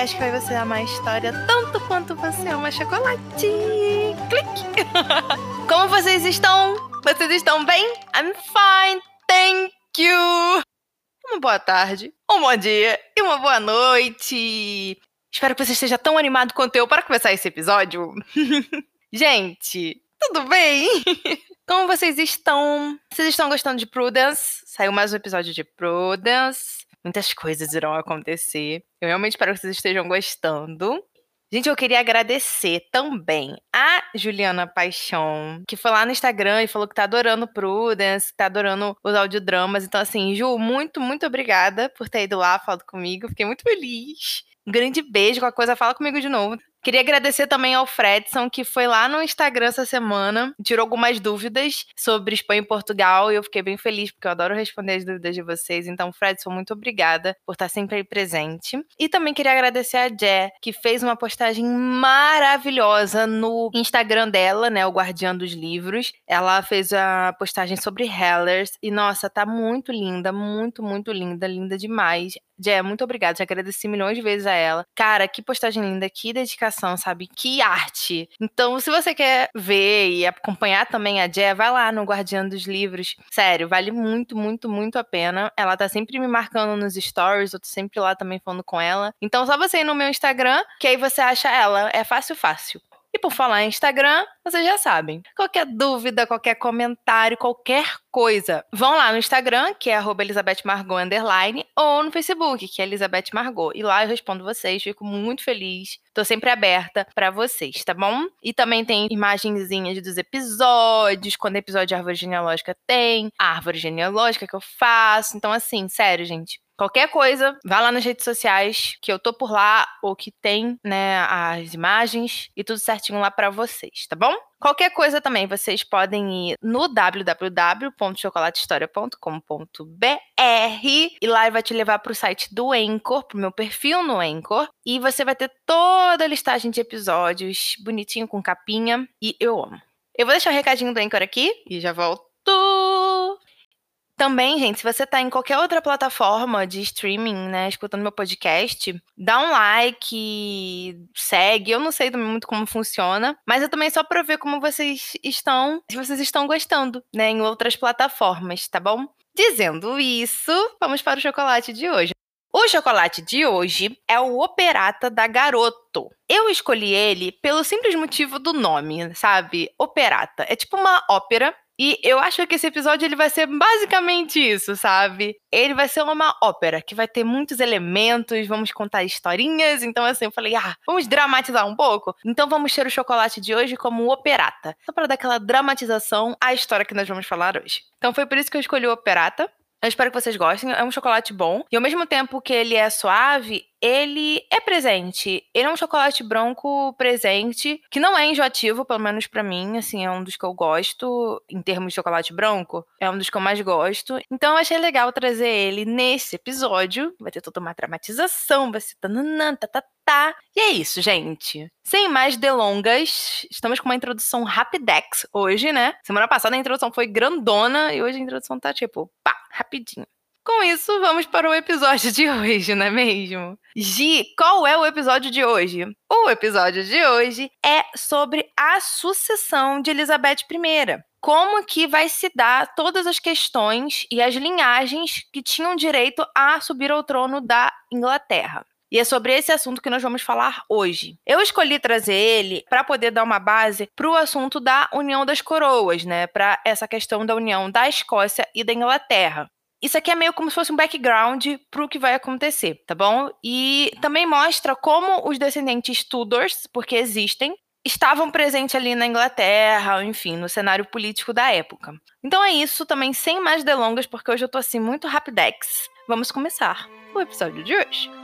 Podcast que vai você amar a história tanto quanto você ama chocolate. Clique! Como vocês estão? Vocês estão bem? I'm fine, thank you! Uma boa tarde, um bom dia e uma boa noite! Espero que você esteja tão animado quanto eu para começar esse episódio. Gente, tudo bem? Como vocês estão? Vocês estão gostando de Prudence? Saiu mais um episódio de Prudence. Muitas coisas irão acontecer. Eu realmente espero que vocês estejam gostando. Gente, eu queria agradecer também a Juliana Paixão, que foi lá no Instagram e falou que tá adorando Prudence, que tá adorando os audiodramas. Então, assim, Ju, muito, muito obrigada por ter ido lá, falado comigo. Fiquei muito feliz. Um grande beijo, qualquer coisa, fala comigo de novo. Queria agradecer também ao Fredson, que foi lá no Instagram essa semana, tirou algumas dúvidas sobre Espanha e Portugal, e eu fiquei bem feliz, porque eu adoro responder as dúvidas de vocês. Então, Fredson, muito obrigada por estar sempre aí presente. E também queria agradecer a Jé, que fez uma postagem maravilhosa no Instagram dela, né, o Guardião dos Livros. Ela fez a postagem sobre Hellers, e nossa, tá muito linda, muito, muito linda, linda demais. Jé, muito obrigada. Já agradeci milhões de vezes a ela. Cara, que postagem linda, que dedicação, sabe? Que arte. Então, se você quer ver e acompanhar também a Jé, vai lá no Guardião dos Livros. Sério, vale muito, muito, muito a pena. Ela tá sempre me marcando nos stories, eu tô sempre lá também falando com ela. Então, só você ir no meu Instagram, que aí você acha ela. É fácil, fácil. E por falar em Instagram, vocês já sabem. Qualquer dúvida, qualquer comentário, qualquer coisa, vão lá no Instagram, que é Elizabeth Margot underline, ou no Facebook, que é Elizabeth Margot. E lá eu respondo vocês, fico muito feliz. Tô sempre aberta para vocês, tá bom? E também tem imagenzinhas dos episódios, quando episódio de árvore genealógica tem, a árvore genealógica que eu faço. Então, assim, sério, gente. Qualquer coisa, vá lá nas redes sociais, que eu tô por lá, ou que tem, né, as imagens e tudo certinho lá para vocês, tá bom? Qualquer coisa também, vocês podem ir no www.chocolatehistoria.com.br e lá vai te levar para o site do Anchor, pro meu perfil no Anchor, e você vai ter toda a listagem de episódios bonitinho com capinha, e eu amo. Eu vou deixar o um recadinho do Anchor aqui e já volto. Também, gente, se você tá em qualquer outra plataforma de streaming, né, escutando meu podcast, dá um like, segue. Eu não sei também muito como funciona, mas eu também só pra ver como vocês estão, se vocês estão gostando, né, em outras plataformas, tá bom? Dizendo isso, vamos para o chocolate de hoje. O chocolate de hoje é o Operata da Garoto. Eu escolhi ele pelo simples motivo do nome, sabe? Operata. É tipo uma ópera e eu acho que esse episódio ele vai ser basicamente isso, sabe? Ele vai ser uma ópera que vai ter muitos elementos, vamos contar historinhas. Então, assim, eu falei, ah, vamos dramatizar um pouco? Então, vamos ter o chocolate de hoje como operata. Só para dar aquela dramatização à história que nós vamos falar hoje. Então, foi por isso que eu escolhi o operata. Eu espero que vocês gostem. É um chocolate bom. E ao mesmo tempo que ele é suave, ele é presente. Ele é um chocolate branco presente, que não é enjoativo, pelo menos para mim, assim, é um dos que eu gosto em termos de chocolate branco, é um dos que eu mais gosto. Então eu achei legal trazer ele nesse episódio. Vai ter toda uma dramatização, vai ser tananã, tá, tá. E é isso, gente. Sem mais delongas, estamos com uma introdução rapidex hoje, né? Semana passada a introdução foi grandona e hoje a introdução tá tipo, pá, rapidinho. Com isso, vamos para o episódio de hoje, não é mesmo? Gi, qual é o episódio de hoje? O episódio de hoje é sobre a sucessão de Elizabeth I. Como que vai se dar todas as questões e as linhagens que tinham direito a subir ao trono da Inglaterra. E é sobre esse assunto que nós vamos falar hoje. Eu escolhi trazer ele para poder dar uma base para o assunto da União das Coroas, né? Para essa questão da união da Escócia e da Inglaterra. Isso aqui é meio como se fosse um background para o que vai acontecer, tá bom? E também mostra como os descendentes Tudors, porque existem, estavam presentes ali na Inglaterra, enfim, no cenário político da época. Então é isso, também sem mais delongas, porque hoje eu tô assim muito rapidex. Vamos começar o episódio de hoje.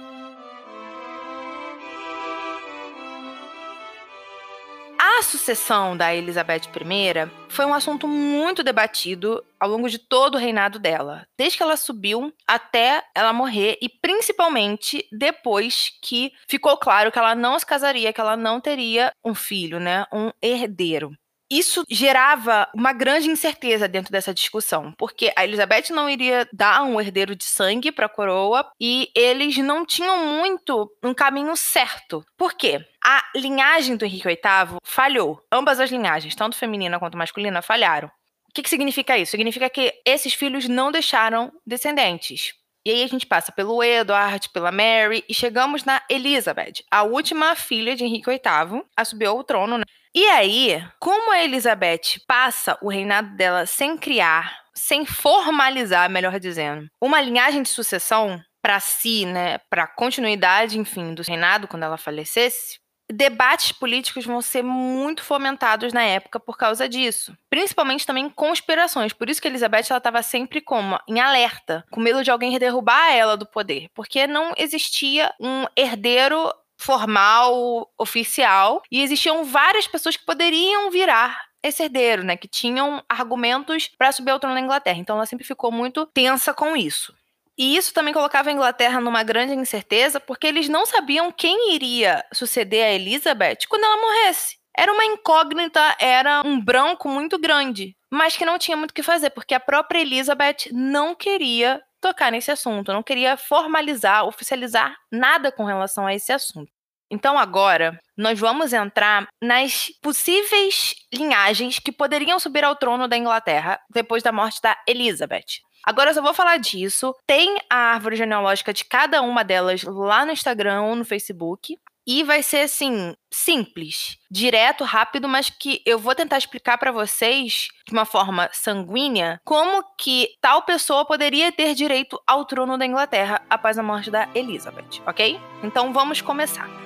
A sucessão da Elizabeth I foi um assunto muito debatido ao longo de todo o reinado dela, desde que ela subiu até ela morrer e principalmente depois que ficou claro que ela não se casaria, que ela não teria um filho, né, um herdeiro. Isso gerava uma grande incerteza dentro dessa discussão, porque a Elizabeth não iria dar um herdeiro de sangue para a coroa e eles não tinham muito um caminho certo. Por quê? A linhagem do Henrique VIII falhou. Ambas as linhagens, tanto feminina quanto masculina, falharam. O que, que significa isso? Significa que esses filhos não deixaram descendentes. E aí a gente passa pelo Edward, pela Mary e chegamos na Elizabeth, a última filha de Henrique VIII, a subir ao trono, né? E aí, como a Elizabeth passa o reinado dela sem criar, sem formalizar, melhor dizendo, uma linhagem de sucessão para si, né, para continuidade, enfim, do reinado quando ela falecesse, debates políticos vão ser muito fomentados na época por causa disso. Principalmente também conspirações. Por isso que Elizabeth estava sempre como em alerta, com medo de alguém derrubar ela do poder, porque não existia um herdeiro formal, oficial, e existiam várias pessoas que poderiam virar esse herdeiro, né, que tinham argumentos para subir ao trono da Inglaterra. Então ela sempre ficou muito tensa com isso. E isso também colocava a Inglaterra numa grande incerteza, porque eles não sabiam quem iria suceder a Elizabeth quando ela morresse. Era uma incógnita, era um branco muito grande, mas que não tinha muito o que fazer, porque a própria Elizabeth não queria tocar nesse assunto, não queria formalizar, oficializar nada com relação a esse assunto. Então agora nós vamos entrar nas possíveis linhagens que poderiam subir ao trono da Inglaterra depois da morte da Elizabeth. Agora eu só vou falar disso. Tem a árvore genealógica de cada uma delas lá no Instagram ou no Facebook. E vai ser assim, simples, direto, rápido, mas que eu vou tentar explicar para vocês de uma forma sanguínea como que tal pessoa poderia ter direito ao trono da Inglaterra após a morte da Elizabeth, ok? Então vamos começar.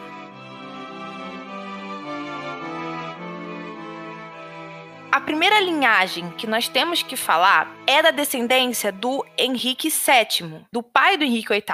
A primeira linhagem que nós temos que falar é da descendência do Henrique VII, do pai do Henrique VIII.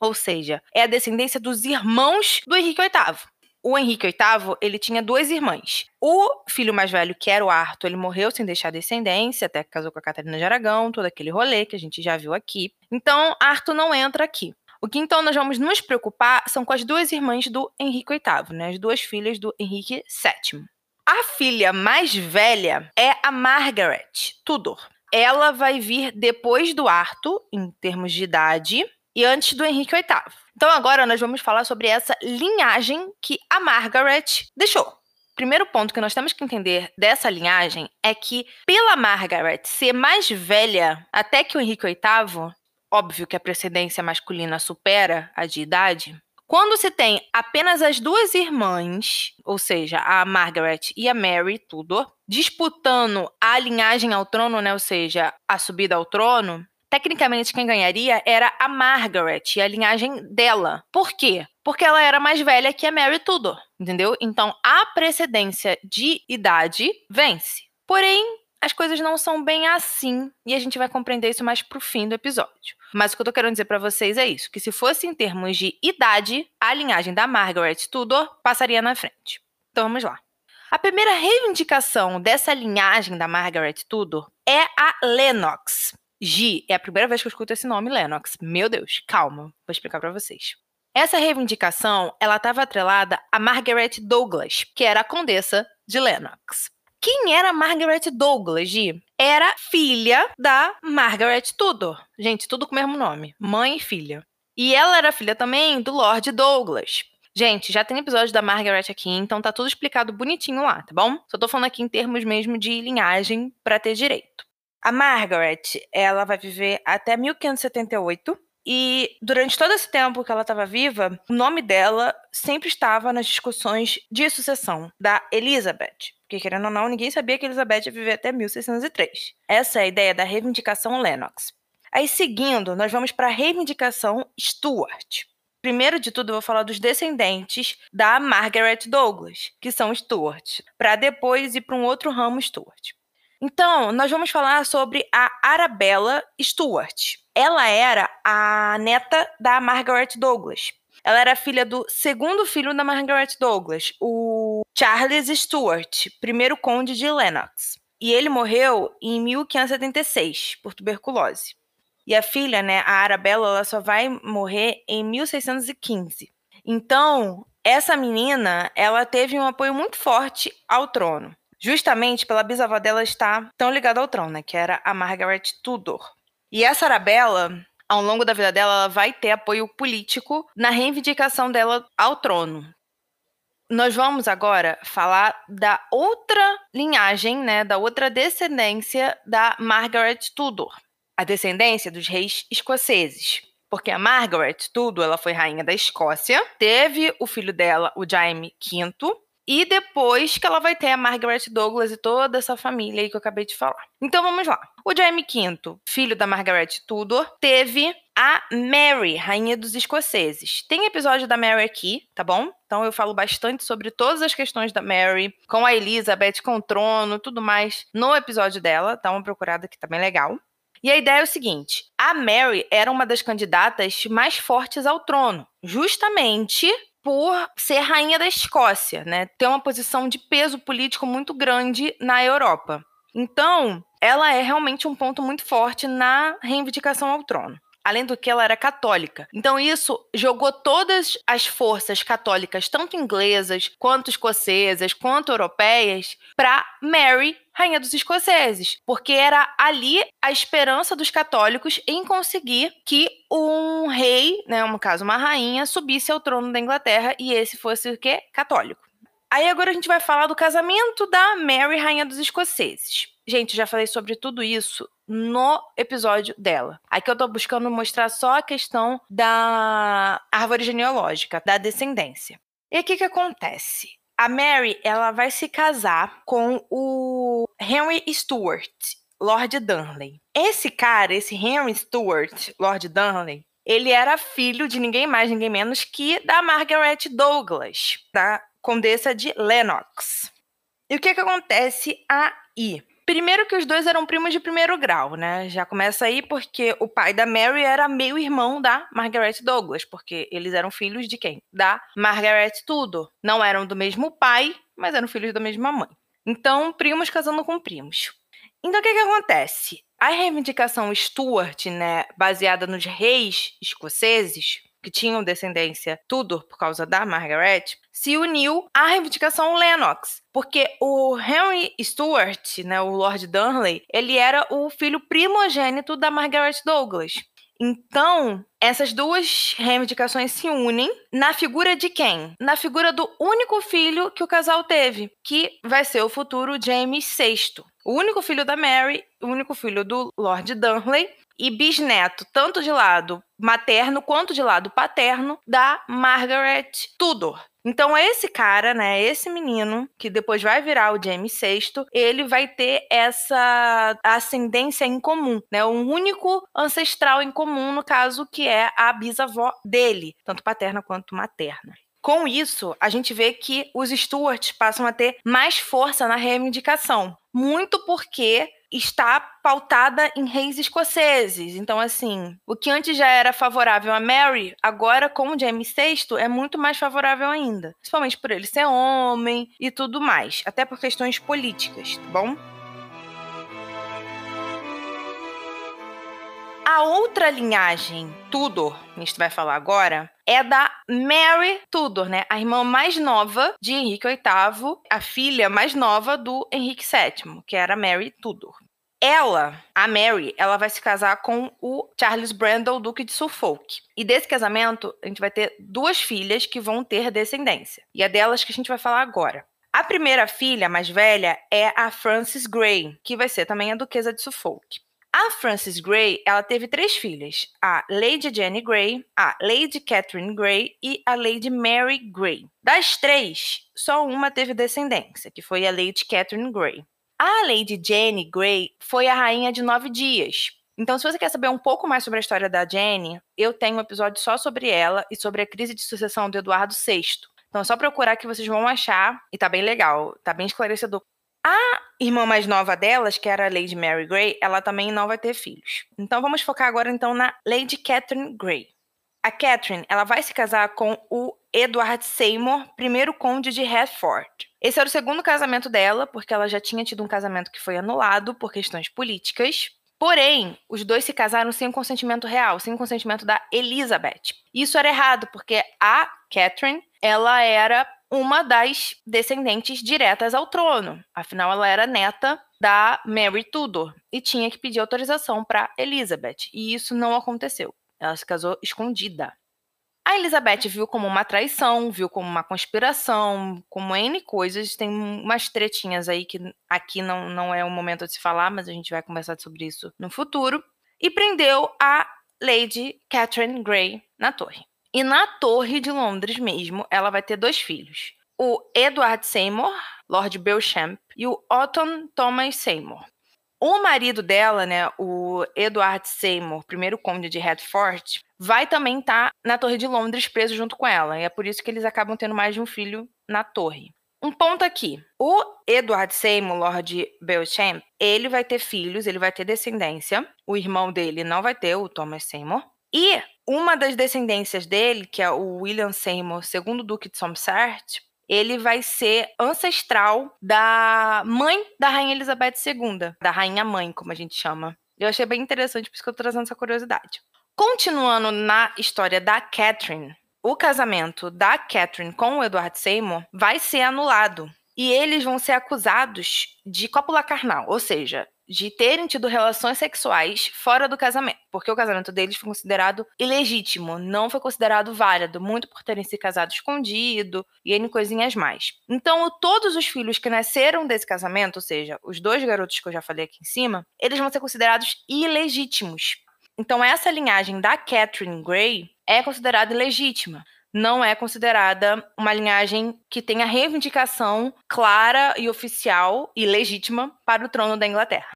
Ou seja, é a descendência dos irmãos do Henrique VIII. O Henrique VIII, ele tinha duas irmãs. O filho mais velho, que era o Arthur, ele morreu sem deixar descendência, até que casou com a Catarina de Aragão, todo aquele rolê que a gente já viu aqui. Então, Arthur não entra aqui. O que então nós vamos nos preocupar são com as duas irmãs do Henrique VIII, né? As duas filhas do Henrique VII. A filha mais velha é a Margaret Tudor. Ela vai vir depois do Arthur, em termos de idade, e antes do Henrique VIII. Então agora nós vamos falar sobre essa linhagem que a Margaret deixou. Primeiro ponto que nós temos que entender dessa linhagem é que, pela Margaret ser mais velha até que o Henrique VIII, óbvio que a precedência masculina supera a de idade, quando se tem apenas as duas irmãs, ou seja, a Margaret e a Mary Tudor, disputando a linhagem ao trono, né, ou seja, a subida ao trono, Tecnicamente, quem ganharia era a Margaret e a linhagem dela. Por quê? Porque ela era mais velha que a Mary Tudor, entendeu? Então, a precedência de idade vence. Porém, as coisas não são bem assim e a gente vai compreender isso mais pro fim do episódio. Mas o que eu tô querendo dizer para vocês é isso, que se fosse em termos de idade, a linhagem da Margaret Tudor passaria na frente. Então vamos lá. A primeira reivindicação dessa linhagem da Margaret Tudor é a Lennox. G, é a primeira vez que eu escuto esse nome, Lennox. Meu Deus, calma, vou explicar para vocês. Essa reivindicação, ela estava atrelada a Margaret Douglas, que era a condessa de Lennox. Quem era Margaret Douglas, Gi? Era filha da Margaret Tudor. Gente, tudo com o mesmo nome, mãe e filha. E ela era filha também do Lord Douglas. Gente, já tem episódio da Margaret aqui, então tá tudo explicado bonitinho lá, tá bom? Só tô falando aqui em termos mesmo de linhagem para ter direito. A Margaret, ela vai viver até 1578 e durante todo esse tempo que ela estava viva, o nome dela sempre estava nas discussões de sucessão da Elizabeth. Porque, querendo ou não, ninguém sabia que Elizabeth ia viver até 1603. Essa é a ideia da reivindicação Lennox. Aí, seguindo, nós vamos para a reivindicação Stuart. Primeiro de tudo, eu vou falar dos descendentes da Margaret Douglas, que são Stuart, para depois ir para um outro ramo Stuart. Então, nós vamos falar sobre a Arabella Stuart. Ela era a neta da Margaret Douglas. Ela era filha do segundo filho da Margaret Douglas, o Charles Stuart, primeiro conde de Lennox. E ele morreu em 1576 por tuberculose. E a filha, né, a Arabella, ela só vai morrer em 1615. Então, essa menina, ela teve um apoio muito forte ao trono. justamente pela bisavó dela estar tão ligada ao trono, né, que era a Margaret Tudor. E essa Arabella, ao longo da vida dela, ela vai ter apoio político na reivindicação dela ao trono. Nós vamos agora falar da outra linhagem, né, da outra descendência da Margaret Tudor, a descendência dos reis escoceses. Porque a Margaret Tudor, ela foi rainha da Escócia, teve o filho dela, o Jaime V, e depois que ela vai ter a Margaret Douglas e toda essa família aí que eu acabei de falar. Então vamos lá. O Jaime V, filho da Margaret Tudor, teve a Mary, rainha dos escoceses. Tem episódio da Mary aqui, tá bom? Então eu falo bastante sobre todas as questões da Mary, com a Elizabeth, com o trono, tudo mais, no episódio dela. Dá uma procurada que tá bem legal. E a ideia é o seguinte: a Mary era uma das candidatas mais fortes ao trono, justamente por ser rainha da Escócia, né? Ter uma posição de peso político muito grande na Europa. Então, ela é realmente um ponto muito forte na reivindicação ao trono. Além do que, ela era católica. Então, isso jogou todas as forças católicas, tanto inglesas, quanto escocesas, quanto europeias, para Mary, rainha dos escoceses. Porque era ali a esperança dos católicos em conseguir que um rei, né, no caso uma rainha, subisse ao trono da Inglaterra e esse fosse o quê? Católico. Aí agora a gente vai falar do casamento da Mary, rainha dos escoceses. Gente, já falei sobre tudo isso no episódio dela. Aqui eu tô buscando mostrar só a questão da árvore genealógica, da descendência. E o que que acontece? A Mary, ela vai se casar com o Henry Stuart, Lord Darnley. Esse cara, esse Henry Stuart, Lord Darnley, ele era filho de ninguém mais, ninguém menos que da Margaret Douglas, da Condessa de Lennox. E o que que acontece aí? Primeiro que os dois eram primos de primeiro grau, né? Já começa aí porque o pai da Mary era meio irmão da Margaret Douglas, porque eles eram filhos de quem? Da Margaret Tudor. Não eram do mesmo pai, mas eram filhos da mesma mãe. Então, primos casando com primos. Então, o que que acontece? A reivindicação Stuart, né, baseada nos reis escoceses, que tinham descendência Tudor por causa da Margaret, se uniu à reivindicação Lennox, porque o Henry Stuart, né, o Lord Darnley, ele era o filho primogênito da Margaret Douglas. Então, essas duas reivindicações se unem na figura de quem? Na figura do único filho que o casal teve, que vai ser o futuro James VI. O único filho da Mary, o único filho do Lord Darnley, e bisneto, tanto de lado materno quanto de lado paterno, da Margaret Tudor. Então, esse cara, né, esse menino, que depois vai virar o James VI, ele vai ter essa ascendência em comum, né? Um único ancestral em comum, no caso, que é a bisavó dele, tanto paterna quanto materna. Com isso, a gente vê que os Stuarts passam a ter mais força na reivindicação, muito porque está pautada em reis escoceses. Então, assim, o que antes já era favorável a Mary, agora com o James VI é muito mais favorável ainda. Principalmente por ele ser homem e tudo mais. Até por questões políticas, tá bom? A outra linhagem Tudor, que a gente vai falar agora, é da Mary Tudor, né? A irmã mais nova de Henrique VIII, a filha mais nova do Henrique VII, que era Mary Tudor. Ela, a Mary, ela vai se casar com o Charles Brandon, Duque de Suffolk. E desse casamento, a gente vai ter duas filhas que vão ter descendência. E é delas que a gente vai falar agora. A primeira filha, mais velha, é a Frances Grey, que vai ser também a Duquesa de Suffolk. A Frances Grey, ela teve três filhas: a Lady Jenny Grey, a Lady Catherine Grey e a Lady Mary Grey. Das três, só uma teve descendência, que foi a Lady Catherine Grey. A Lady Jenny Grey foi a rainha de nove dias. Então, se você quer saber um pouco mais sobre a história da Jenny, eu tenho um episódio só sobre ela e sobre a crise de sucessão do Eduardo VI. Então, é só procurar que vocês vão achar e tá bem legal, tá bem esclarecedor. A irmã mais nova delas, que era a Lady Mary Grey, ela também não vai ter filhos. Então vamos focar agora então na Lady Catherine Grey. A Catherine, ela vai se casar com o Edward Seymour, primeiro conde de Hertford. Esse era o segundo casamento dela, porque ela já tinha tido um casamento que foi anulado por questões políticas. Porém, os dois se casaram sem consentimento real, sem consentimento da Elizabeth. Isso era errado, porque a Catherine, ela era uma das descendentes diretas ao trono. Afinal, ela era neta da Mary Tudor e tinha que pedir autorização para Elizabeth, e isso não aconteceu. Ela se casou escondida. A Elizabeth viu como uma traição, viu como uma conspiração, como N coisas. Tem umas tretinhas aí que aqui não, não é o momento de se falar, mas a gente vai conversar sobre isso no futuro. E prendeu a Lady Catherine Grey na torre. E na torre de Londres mesmo, ela vai ter dois filhos. O Edward Seymour, Lord Beauchamp, e o Otton Thomas Seymour. O marido dela, né, o Edward Seymour, primeiro conde de Hertford, vai também estar tá na Torre de Londres preso junto com ela. E é por isso que eles acabam tendo mais de um filho na torre. Um ponto aqui. O Edward Seymour, Lord Beauchamp, ele vai ter filhos, ele vai ter descendência. O irmão dele não vai ter, o Thomas Seymour. E uma das descendências dele, que é o William Seymour, segundo Duque de Somerset, ele vai ser ancestral da mãe da Rainha Elizabeth II, da Rainha Mãe, como a gente chama. Eu achei bem interessante, por isso que eu tô trazendo essa curiosidade. Continuando na história da Catherine, o casamento da Catherine com o Edward Seymour vai ser anulado. E eles vão ser acusados de cópula carnal, ou seja, de terem tido relações sexuais fora do casamento, porque o casamento deles foi considerado ilegítimo, não foi considerado válido, muito por terem se casado escondido e N coisinhas mais. Então, todos os filhos que nasceram desse casamento, ou seja, os dois garotos que eu já falei aqui em cima, eles vão ser considerados ilegítimos. Então, essa linhagem da Catherine Gray é considerada ilegítima não é considerada uma linhagem que tenha reivindicação clara e oficial e legítima para o trono da Inglaterra.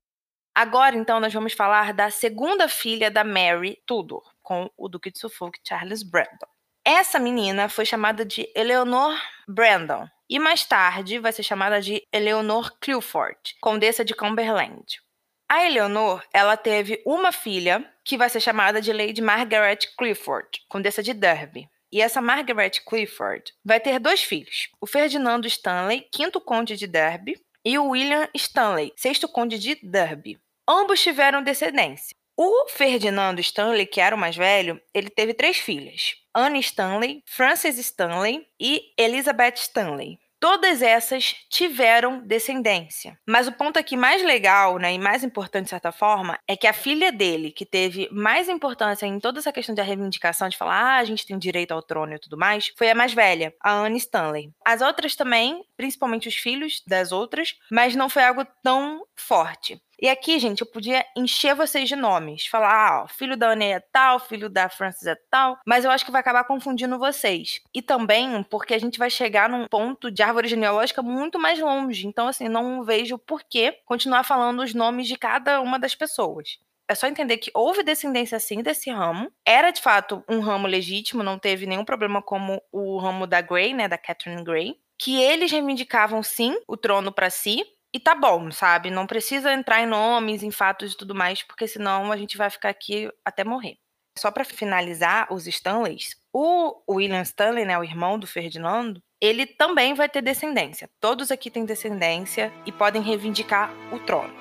Agora, então, nós vamos falar da segunda filha da Mary Tudor, com o Duque de Suffolk, Charles Brandon. Essa menina foi chamada de Eleanor Brandon e mais tarde vai ser chamada de Eleanor Clifford, Condessa de Cumberland. A Eleanor, ela teve uma filha que vai ser chamada de Lady Margaret Clifford, Condessa de Derby. E essa Margaret Clifford vai ter dois filhos: o Ferdinando Stanley, quinto conde de Derby, e o William Stanley, sexto conde de Derby. Ambos tiveram descendência. O Ferdinando Stanley, que era o mais velho, ele teve três filhas: Anne Stanley, Frances Stanley e Elizabeth Stanley. Todas essas tiveram descendência. Mas o ponto aqui mais legal, né, e mais importante de certa forma, é que a filha dele, que teve mais importância em toda essa questão de reivindicação, de falar, ah, a gente tem direito ao trono e tudo mais, foi a mais velha, a Anne Stanley. As outras também, principalmente os filhos das outras, mas não foi algo tão forte. E aqui, gente, eu podia encher vocês de nomes. Falar, ah, ó, filho da Anne é tal, filho da Francis é tal. Mas eu acho que vai acabar confundindo vocês. E também porque a gente vai chegar num ponto de árvore genealógica muito mais longe. Então, assim, não vejo por que continuar falando os nomes de cada uma das pessoas. É só entender que houve descendência sim desse ramo. Era de fato um ramo legítimo, não teve nenhum problema como o ramo da Grey, né, da Catherine Grey, que eles reivindicavam sim o trono para si, e tá bom, sabe? Não precisa entrar em nomes, em fatos e tudo mais, porque senão a gente vai ficar aqui até morrer. Só para finalizar, os Stanleys, o William Stanley, né, o irmão do Ferdinando, ele também vai ter descendência. Todos aqui têm descendência e podem reivindicar o trono.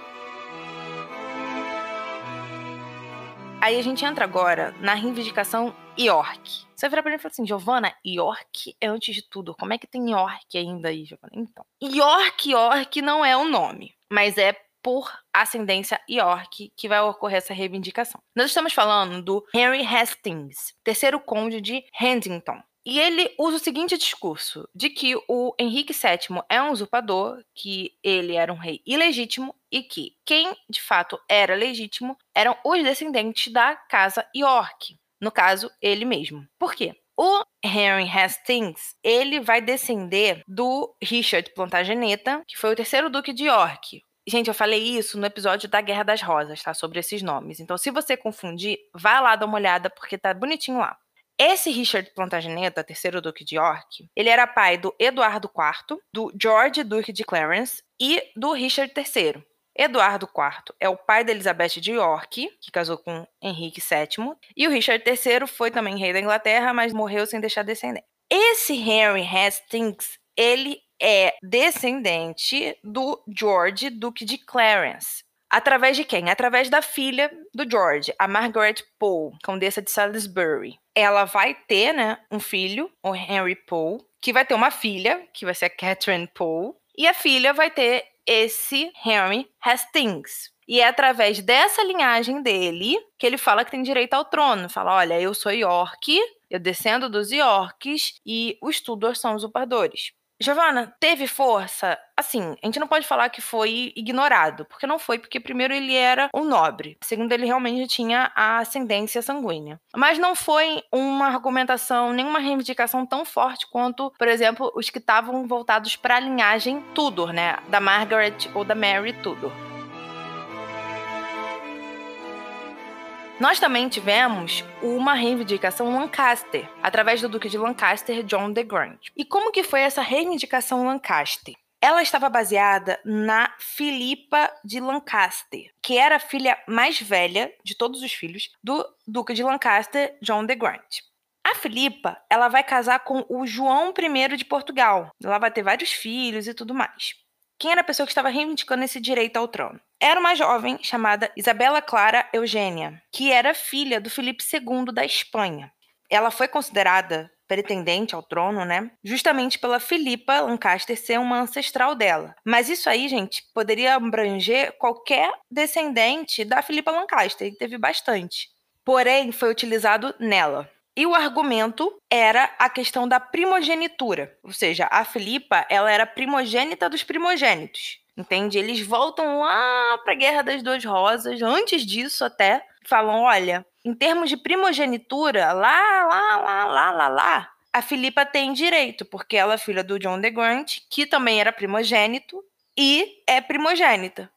Aí a gente entra agora na reivindicação York. Você vai virar pra mim e falar assim, Giovana, York é antes de tudo. Como é que tem York ainda aí, Giovana? Então, York, York não é o nome, mas é por ascendência York que vai ocorrer essa reivindicação. Nós estamos falando do Henry Hastings, terceiro conde de Huntington. E ele usa o seguinte discurso: de que o Henrique VII é um usurpador, que ele era um rei ilegítimo e que quem de fato era legítimo eram os descendentes da casa York. No caso, ele mesmo. Por quê? O Henry Hastings, ele vai descender do Richard Plantageneta, que foi o terceiro duque de York. Gente, eu falei isso no episódio da Guerra das Rosas, tá? Sobre esses nomes. Então, se você confundir, vai lá dar uma olhada, porque tá bonitinho lá. Esse Richard Plantageneta, terceiro duque de York, ele era pai do Eduardo IV, do George Duque de Clarence e do Richard III. Eduardo IV é o pai da Elizabeth de York, que casou com Henrique VII, e o Richard III foi também rei da Inglaterra, mas morreu sem deixar descendente. Esse Henry Hastings, ele é descendente do George Duque de Clarence. Através de quem? Através da filha do George, a Margaret Pole, condessa de Salisbury. Ela vai ter, né, um filho, o Henry Pole, que vai ter uma filha, que vai ser a Catherine Pole, e a filha vai ter esse Henry Hastings. E é através dessa linhagem dele que ele fala que tem direito ao trono. Fala: olha, eu sou York, eu descendo dos Yorks e os Tudors são usurpadores. Giovanna, teve força? Assim, a gente não pode falar que foi ignorado, porque não foi, porque primeiro ele era um nobre, segundo ele realmente tinha a ascendência sanguínea. Mas não foi uma argumentação, nenhuma reivindicação tão forte quanto, por exemplo, os que estavam voltados para a linhagem Tudor, né, da Margaret ou da Mary Tudor. Nós também tivemos uma reivindicação Lancaster, através do Duque de Lancaster, John de Grant. E como que foi essa reivindicação Lancaster? Ela estava baseada na Filipa de Lancaster, que era a filha mais velha de todos os filhos do Duque de Lancaster, John de Grant. A Filipa, ela vai casar com o João I de Portugal. Ela vai ter vários filhos e tudo mais. Quem era a pessoa que estava reivindicando esse direito ao trono? Era uma jovem chamada Isabela Clara Eugênia, que era filha do Felipe II da Espanha. Ela foi considerada pretendente ao trono, né? Justamente pela Filipa Lancaster ser uma ancestral dela. Mas isso aí, gente, poderia abranger qualquer descendente da Filipa Lancaster, e teve bastante. Porém, foi utilizado nela. E o argumento era a questão da primogenitura, ou seja, a Filipa, ela era primogênita dos primogênitos. Entende? Eles voltam lá para a Guerra das Duas Rosas, antes disso até, falam, olha, em termos de primogenitura, lá, lá, lá, lá, lá, lá, a Filipa tem direito, porque ela é filha do John de Grant, que também era primogênito e é primogênita.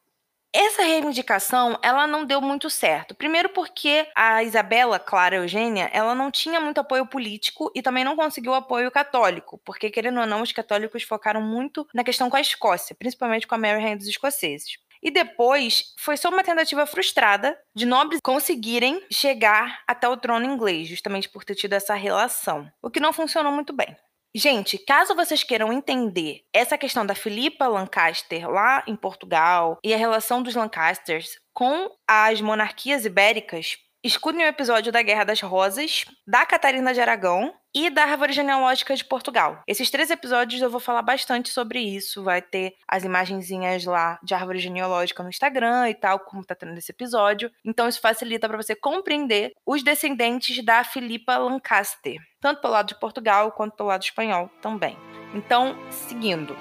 Essa reivindicação, ela não deu muito certo. Primeiro porque a Isabela Clara Eugênia, ela não tinha muito apoio político e também não conseguiu apoio católico, porque querendo ou não, os católicos focaram muito na questão com a Escócia, principalmente com a Mary Rainha dos escoceses. E depois foi só uma tentativa frustrada de nobres conseguirem chegar até o trono inglês, justamente por ter tido essa relação, o que não funcionou muito bem. Gente, caso vocês queiram entender essa questão da Filipa Lancaster lá em Portugal e a relação dos Lancasters com as monarquias ibéricas, escutem o episódio da Guerra das Rosas, da Catarina de Aragão e da Árvore Genealógica de Portugal. Esses três episódios eu vou falar bastante sobre isso. Vai ter as imagenzinhas lá de árvore genealógica no Instagram e tal, como tá tendo esse episódio. Então isso facilita para você compreender os descendentes da Filipa Lancaster, tanto pelo lado de Portugal quanto pelo lado espanhol também. Então, seguindo.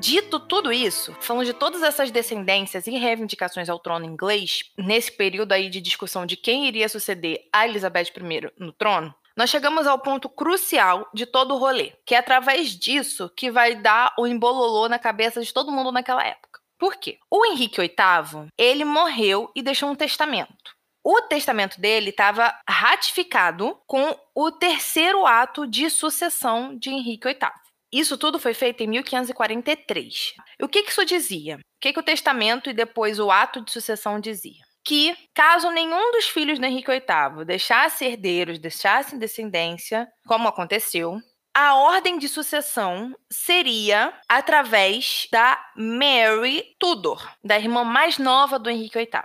Dito tudo isso, falando de todas essas descendências e reivindicações ao trono inglês, nesse período aí de discussão de quem iria suceder a Elizabeth I no trono, nós chegamos ao ponto crucial de todo o rolê, que é através disso que vai dar o embololô na cabeça de todo mundo naquela época. Por quê? O Henrique VIII, ele morreu e deixou um testamento. O testamento dele estava ratificado com o terceiro ato de sucessão de Henrique VIII. Isso tudo foi feito em 1543. E o que, que isso dizia? O que, que o testamento e depois o ato de sucessão dizia? Que, caso nenhum dos filhos de Henrique VIII deixasse herdeiros, deixasse descendência, como aconteceu, a ordem de sucessão seria através da Mary Tudor, da irmã mais nova do Henrique VIII.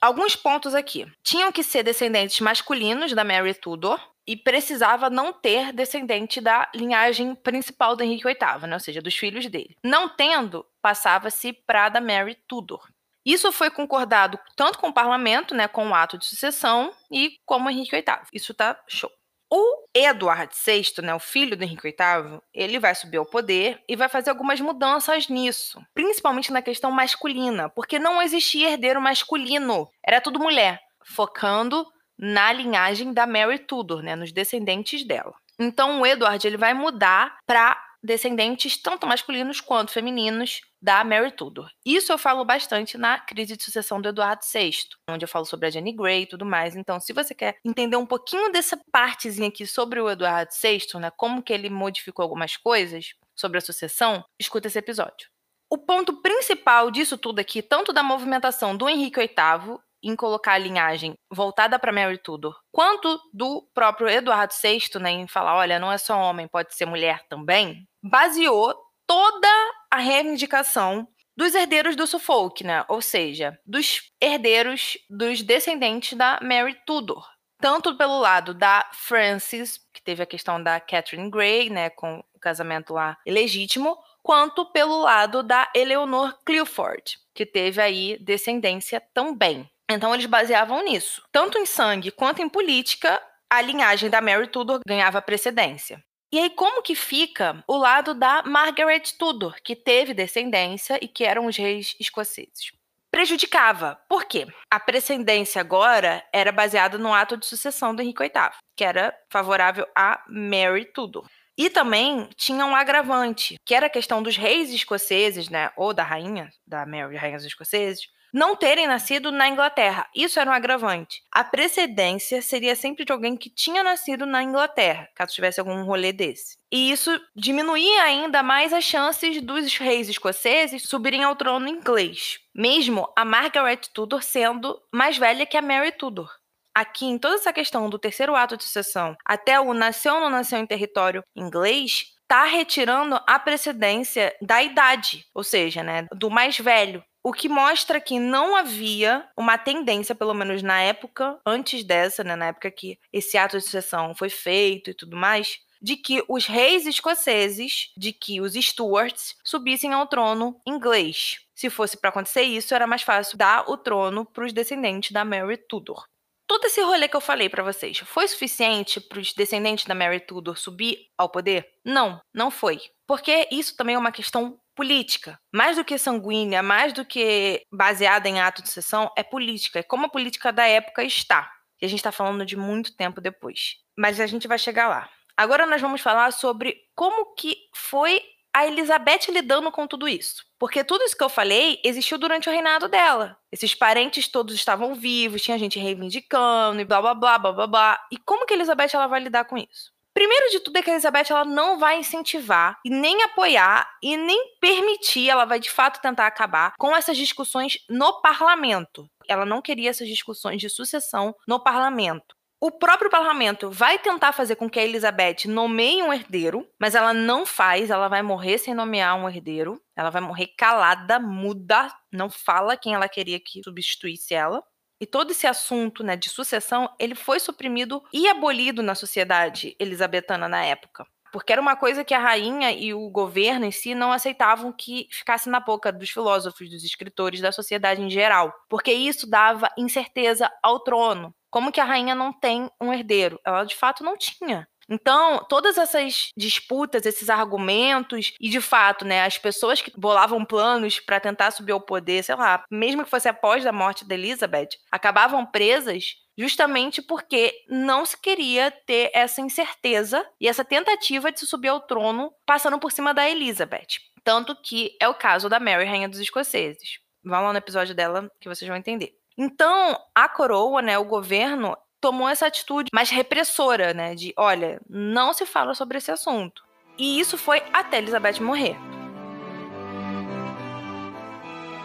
Alguns pontos aqui. Tinham que ser descendentes masculinos da Mary Tudor, e precisava não ter descendente da linhagem principal do Henrique VIII, né? ou seja, dos filhos dele. Não tendo, passava-se para da Mary Tudor. Isso foi concordado tanto com o parlamento, né, com o ato de sucessão, e como Henrique VIII. Isso tá show. O Eduardo VI, né, o filho do Henrique VIII, ele vai subir ao poder e vai fazer algumas mudanças nisso, principalmente na questão masculina, porque não existia herdeiro masculino, era tudo mulher, focando na linhagem da Mary Tudor, né, nos descendentes dela. Então o Edward ele vai mudar para descendentes tanto masculinos quanto femininos da Mary Tudor. Isso eu falo bastante na crise de sucessão do Eduardo VI, onde eu falo sobre a Jenny Grey e tudo mais. Então, se você quer entender um pouquinho dessa partezinha aqui sobre o Eduardo VI, né, como que ele modificou algumas coisas sobre a sucessão, escuta esse episódio. O ponto principal disso tudo aqui, tanto da movimentação do Henrique VIII em colocar a linhagem voltada para Mary Tudor, quanto do próprio Eduardo VI, né, em falar, olha, não é só homem, pode ser mulher também, baseou toda a reivindicação dos herdeiros do Suffolk, né? Ou seja, dos herdeiros dos descendentes da Mary Tudor. Tanto pelo lado da Frances, que teve a questão da Catherine Grey, né, com o casamento lá ilegítimo, quanto pelo lado da Eleanor Clifford, que teve aí descendência também. Então eles baseavam nisso. Tanto em sangue quanto em política, a linhagem da Mary Tudor ganhava precedência. E aí, como que fica o lado da Margaret Tudor, que teve descendência e que eram os reis escoceses? Prejudicava. Por quê? A precedência agora era baseada no ato de sucessão do Henrique VIII, que era favorável a Mary Tudor. E também tinha um agravante, que era a questão dos reis escoceses, né, ou da rainha, da Mary, rainha dos escoceses, não terem nascido na Inglaterra. Isso era um agravante. A precedência seria sempre de alguém que tinha nascido na Inglaterra, caso tivesse algum rolê desse. E isso diminuía ainda mais as chances dos reis escoceses subirem ao trono inglês, mesmo a Margaret Tudor sendo mais velha que a Mary Tudor. Aqui, em toda essa questão do terceiro ato de sucessão até o nasceu ou não nasceu em território inglês, está retirando a precedência da idade, ou seja, né, do mais velho. O que mostra que não havia uma tendência, pelo menos na época, antes dessa, né, na época que esse ato de sucessão foi feito e tudo mais, de que os reis escoceses, de que os Stuarts subissem ao trono inglês. Se fosse para acontecer isso, era mais fácil dar o trono para os descendentes da Mary Tudor. Todo esse rolê que eu falei para vocês foi suficiente para os descendentes da Mary Tudor subir ao poder? Não, não foi. Porque isso também é uma questão política. Mais do que sanguínea, mais do que baseada em ato de sucessão, é política. É como a política da época está. E a gente está falando de muito tempo depois. Mas a gente vai chegar lá. Agora nós vamos falar sobre como que foi a Elizabeth lidando com tudo isso. Porque tudo isso que eu falei existiu durante o reinado dela. Esses parentes todos estavam vivos, tinha gente reivindicando e blá blá blá blá blá blá. E como que a Elizabeth ela vai lidar com isso? Primeiro de tudo é que a Elizabeth ela não vai incentivar e nem apoiar e nem permitir, ela vai de fato tentar acabar com essas discussões no parlamento. Ela não queria essas discussões de sucessão no parlamento. O próprio parlamento vai tentar fazer com que a Elizabeth nomeie um herdeiro, mas ela não faz, ela vai morrer sem nomear um herdeiro. Ela vai morrer calada, muda, não fala quem ela queria que substituísse ela. E todo esse assunto né, de sucessão, ele foi suprimido e abolido na sociedade elisabetana na época. Porque era uma coisa que a rainha e o governo em si não aceitavam que ficasse na boca dos filósofos, dos escritores, da sociedade em geral. Porque isso dava incerteza ao trono. Como que a rainha não tem um herdeiro? Ela de fato não tinha. Então, todas essas disputas, esses argumentos, e de fato, né, as pessoas que bolavam planos para tentar subir ao poder, sei lá, mesmo que fosse após a morte da Elizabeth, acabavam presas justamente porque não se queria ter essa incerteza e essa tentativa de se subir ao trono passando por cima da Elizabeth. Tanto que é o caso da Mary, Rainha dos Escoceses. Vão lá no episódio dela que vocês vão entender. Então, a coroa, né, o governo, tomou essa atitude mais repressora, né? De, olha, não se fala sobre esse assunto. E isso foi até Elizabeth morrer.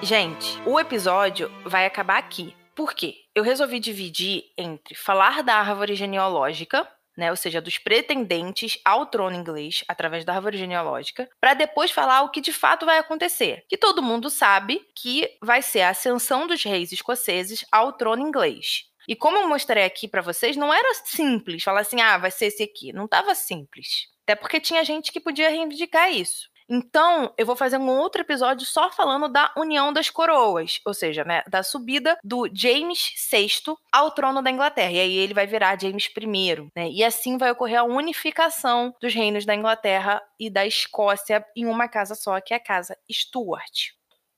Gente, o episódio vai acabar aqui. Por quê? Eu resolvi dividir entre falar da árvore genealógica, né, ou seja, dos pretendentes ao trono inglês através da árvore genealógica, para depois falar o que de fato vai acontecer. Que todo mundo sabe que vai ser a ascensão dos reis escoceses ao trono inglês. E como eu mostrei aqui para vocês, não era simples falar assim, ah, vai ser esse aqui. Não estava simples. Até porque tinha gente que podia reivindicar isso. Então, eu vou fazer um outro episódio só falando da união das coroas, ou seja, né, da subida do James VI ao trono da Inglaterra. E aí ele vai virar James I, né? E assim vai ocorrer a unificação dos reinos da Inglaterra e da Escócia em uma casa só, que é a casa Stuart.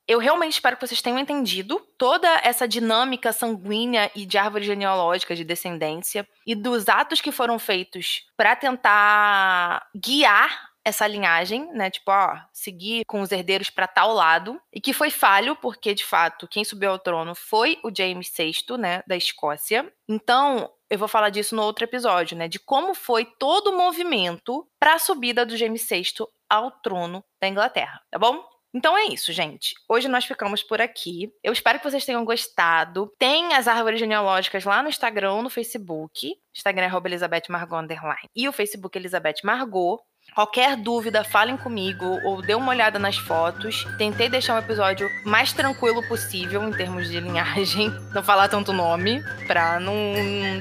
Eu realmente espero que vocês tenham entendido toda essa dinâmica sanguínea e de árvore genealógica de descendência e dos atos que foram feitos para tentar guiar essa linhagem, né? Tipo, ó, seguir com os herdeiros para tal lado, e que foi falho, porque de fato quem subiu ao trono foi o James VI, né, da Escócia. Então, eu vou falar disso no outro episódio, né, de como foi todo o movimento para a subida do James VI ao trono da Inglaterra, tá bom? Então é isso, gente. Hoje nós ficamos por aqui. Eu espero que vocês tenham gostado. Tem as árvores genealógicas lá no Instagram, no Facebook. Instagram é Elizabeth Margot underline. E o Facebook Elizabeth Margot. Qualquer dúvida, falem comigo ou dê uma olhada nas fotos. Tentei deixar um episódio mais tranquilo possível em termos de linhagem, não falar tanto nome, pra não,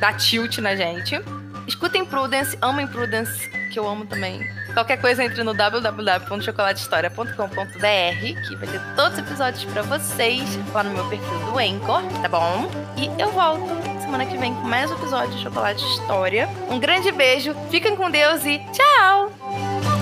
dar tilt na gente. Escutem Prudence, amem Prudence, que eu amo também. Qualquer coisa, entre no www.chocolatehistoria.com.br, que vai ter todos os episódios para vocês lá no meu perfil do Anchor, tá bom? E eu volto semana que vem com mais um episódio de Chocolate História. Um grande beijo, fiquem com Deus e tchau!